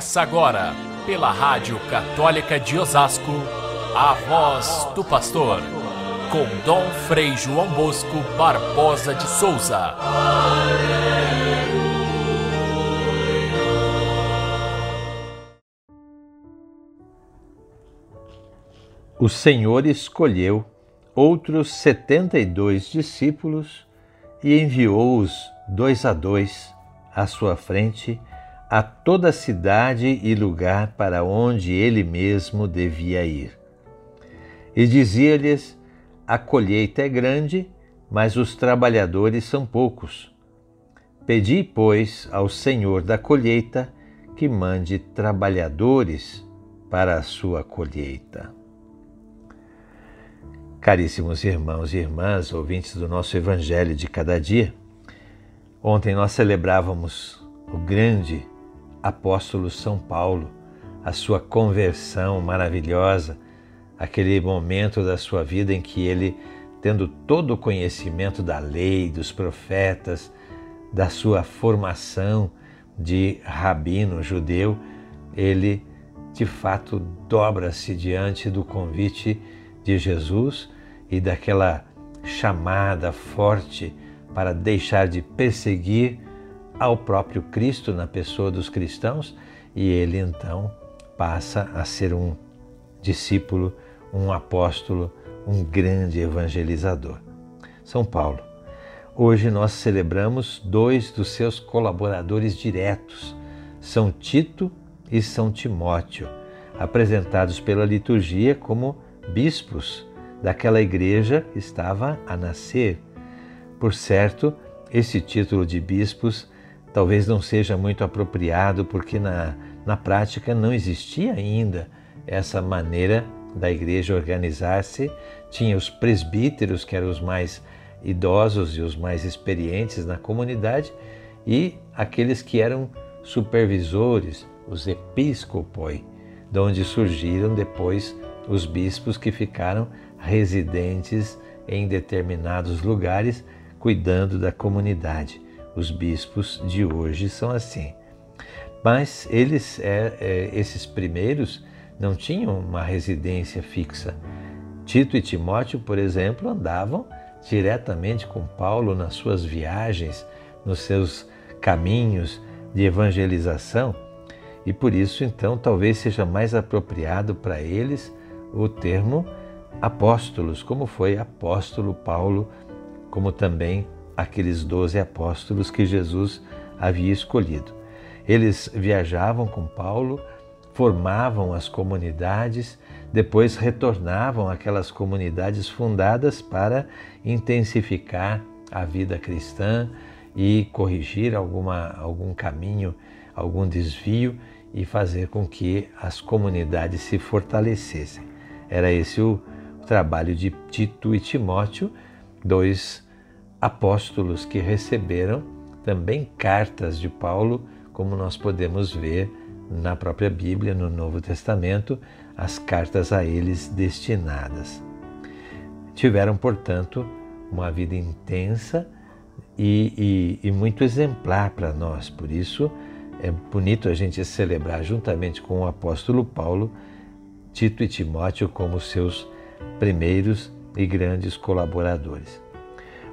Começa agora, pela Rádio Católica de Osasco, a voz do pastor, com Dom Frei João Bosco Barbosa de Souza. O Senhor escolheu outros setenta e dois discípulos e enviou-os dois a dois à sua frente a toda cidade e lugar para onde ele mesmo devia ir. E dizia-lhes: A colheita é grande, mas os trabalhadores são poucos. Pedi, pois, ao Senhor da colheita que mande trabalhadores para a sua colheita. Caríssimos irmãos e irmãs, ouvintes do nosso Evangelho de cada dia, ontem nós celebrávamos o grande apóstolo São Paulo, a sua conversão maravilhosa, aquele momento da sua vida em que ele, tendo todo o conhecimento da lei, dos profetas, da sua formação de rabino judeu, ele de fato dobra-se diante do convite de Jesus e daquela chamada forte para deixar de perseguir ao próprio Cristo na pessoa dos cristãos e ele então passa a ser um discípulo, um apóstolo, um grande evangelizador. São Paulo. Hoje nós celebramos dois dos seus colaboradores diretos, São Tito e São Timóteo, apresentados pela liturgia como bispos daquela igreja que estava a nascer. Por certo, esse título de bispos talvez não seja muito apropriado, porque na, na prática não existia ainda essa maneira da igreja organizar-se. Tinha os presbíteros, que eram os mais idosos e os mais experientes na comunidade, e aqueles que eram supervisores, os episcopoi, de onde surgiram depois os bispos que ficaram residentes em determinados lugares, cuidando da comunidade. Os bispos de hoje são assim. Mas eles, é, é, esses primeiros, não tinham uma residência fixa. Tito e Timóteo, por exemplo, andavam diretamente com Paulo nas suas viagens, nos seus caminhos de evangelização, e por isso, então, talvez seja mais apropriado para eles o termo apóstolos, como foi apóstolo Paulo, como também aqueles doze apóstolos que Jesus havia escolhido. Eles viajavam com Paulo, formavam as comunidades, depois retornavam àquelas comunidades fundadas para intensificar a vida cristã e corrigir alguma, algum caminho, algum desvio e fazer com que as comunidades se fortalecessem. Era esse o trabalho de Tito e Timóteo, dois apóstolos que receberam também cartas de Paulo, como nós podemos ver na própria Bíblia, no Novo Testamento, as cartas a eles destinadas. Tiveram, portanto, uma vida intensa e, e, e muito exemplar para nós, por isso é bonito a gente celebrar juntamente com o apóstolo Paulo, Tito e Timóteo como seus primeiros e grandes colaboradores.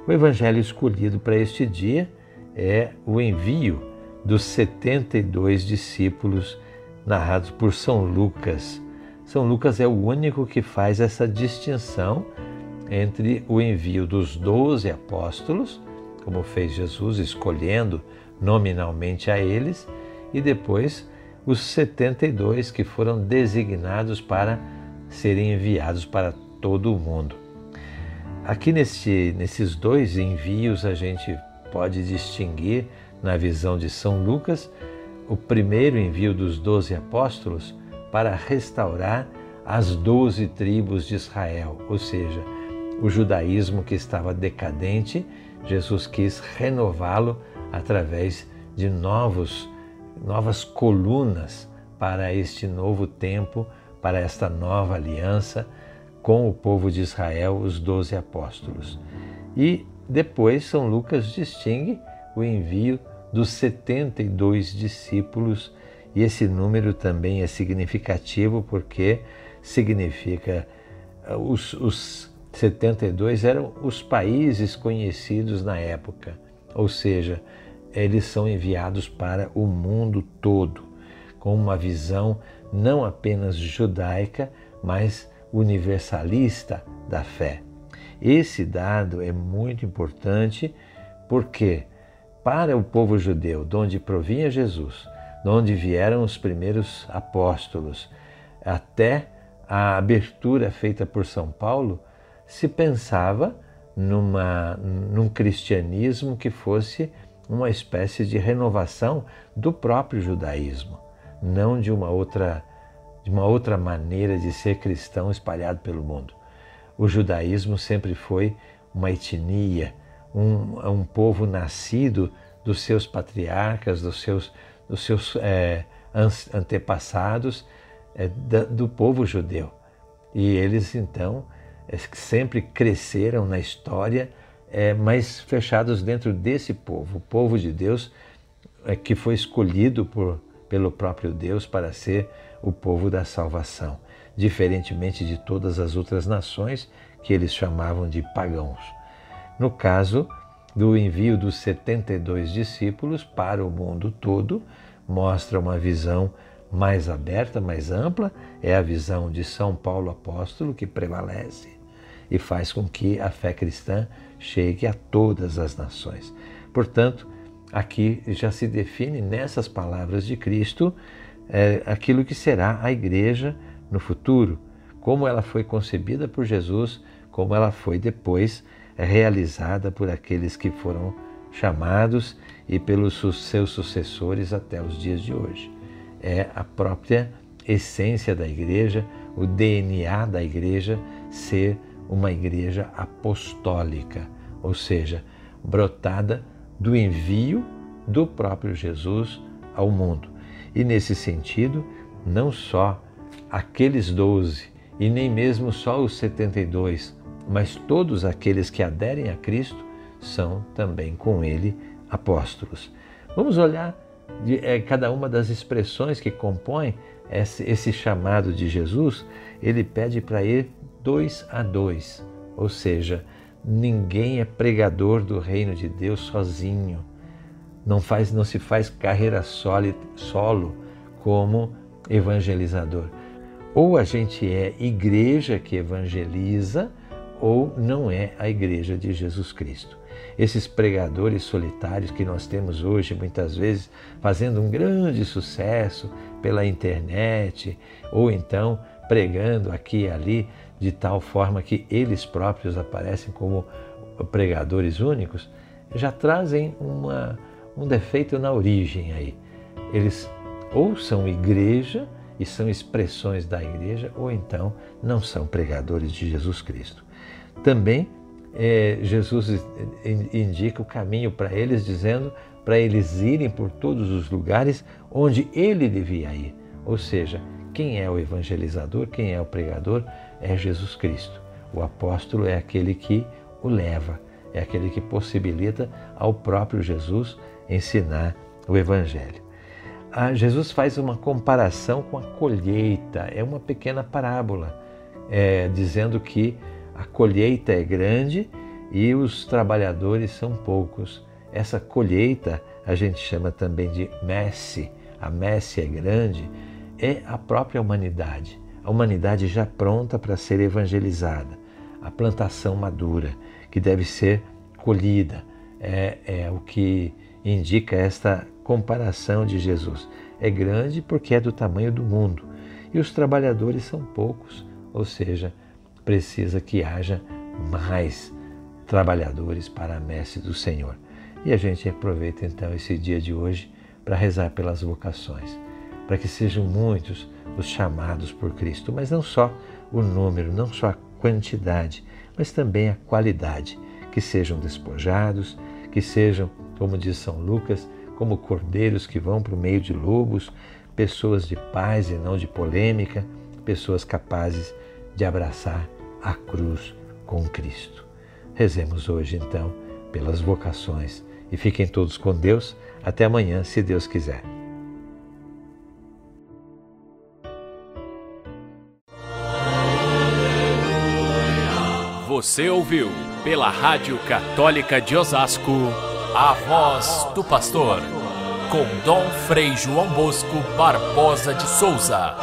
O evangelho escolhido para este dia é o envio dos 72 discípulos narrados por São Lucas. São Lucas é o único que faz essa distinção entre o envio dos doze apóstolos, como fez Jesus, escolhendo nominalmente a eles, e depois os 72 que foram designados para serem enviados para todo o mundo. Aqui nesse, nesses dois envios a gente pode distinguir, na visão de São Lucas, o primeiro envio dos doze apóstolos para restaurar as doze tribos de Israel, ou seja, o judaísmo que estava decadente, Jesus quis renová-lo através de novos, novas colunas para este novo tempo, para esta nova aliança com o povo de Israel, os doze apóstolos. E depois São Lucas distingue o envio dos 72 discípulos E esse número também é significativo porque significa eh, os, os 72 eram os países conhecidos na época, ou seja, eles são enviados para o mundo todo, com uma visão não apenas judaica, mas universalista da fé. Esse dado é muito importante porque, para o povo judeu, de onde provinha Jesus, de onde vieram os primeiros apóstolos, até a abertura feita por São Paulo, se pensava numa, num cristianismo que fosse uma espécie de renovação do próprio judaísmo, não de uma outra, de uma outra maneira de ser cristão espalhado pelo mundo. O judaísmo sempre foi uma etnia, um, um povo nascido dos seus patriarcas, dos seus, dos seus é, antepassados, é, do povo judeu. E eles então é, sempre cresceram na história, é, mas fechados dentro desse povo, o povo de Deus é, que foi escolhido por, pelo próprio Deus para ser o povo da salvação diferentemente de todas as outras nações que eles chamavam de pagãos. No caso do envio dos 72 discípulos para o mundo todo, mostra uma visão mais aberta, mais ampla, é a visão de São Paulo apóstolo que prevalece e faz com que a fé cristã chegue a todas as nações. Portanto, aqui já se define nessas palavras de Cristo é, aquilo que será a igreja no futuro, como ela foi concebida por Jesus, como ela foi depois realizada por aqueles que foram chamados e pelos seus sucessores até os dias de hoje. É a própria essência da igreja, o DNA da igreja ser uma igreja apostólica, ou seja, brotada do envio do próprio Jesus ao mundo. E nesse sentido, não só aqueles doze, e nem mesmo só os setenta e dois, mas todos aqueles que aderem a Cristo são também com ele apóstolos. Vamos olhar de, é, cada uma das expressões que compõem esse, esse chamado de Jesus. Ele pede para ir dois a dois, ou seja, ninguém é pregador do reino de Deus sozinho. Não, faz, não se faz carreira solo, solo como evangelizador. Ou a gente é igreja que evangeliza, ou não é a igreja de Jesus Cristo. Esses pregadores solitários que nós temos hoje, muitas vezes fazendo um grande sucesso pela internet, ou então pregando aqui e ali, de tal forma que eles próprios aparecem como pregadores únicos, já trazem uma, um defeito na origem aí. Eles ou são igreja, e são expressões da igreja, ou então não são pregadores de Jesus Cristo. Também é, Jesus indica o caminho para eles, dizendo para eles irem por todos os lugares onde ele devia ir. Ou seja, quem é o evangelizador, quem é o pregador, é Jesus Cristo. O apóstolo é aquele que o leva, é aquele que possibilita ao próprio Jesus ensinar o evangelho. Ah, Jesus faz uma comparação com a colheita, é uma pequena parábola, é, dizendo que a colheita é grande e os trabalhadores são poucos. Essa colheita a gente chama também de messe, a messe é grande, é a própria humanidade. A humanidade já pronta para ser evangelizada, a plantação madura, que deve ser colhida, é, é o que indica esta comparação de Jesus. É grande porque é do tamanho do mundo e os trabalhadores são poucos, ou seja, precisa que haja mais trabalhadores para a messe do Senhor. E a gente aproveita então esse dia de hoje para rezar pelas vocações, para que sejam muitos os chamados por Cristo, mas não só o número, não só a quantidade, mas também a qualidade, que sejam despojados, que sejam, como diz São Lucas, como cordeiros que vão para o meio de lobos, pessoas de paz e não de polêmica, pessoas capazes de abraçar a cruz com Cristo. Rezemos hoje, então, pelas vocações e fiquem todos com Deus. Até amanhã, se Deus quiser. Você ouviu pela Rádio Católica de Osasco a voz do pastor com Dom Frei João Bosco Barbosa de Souza.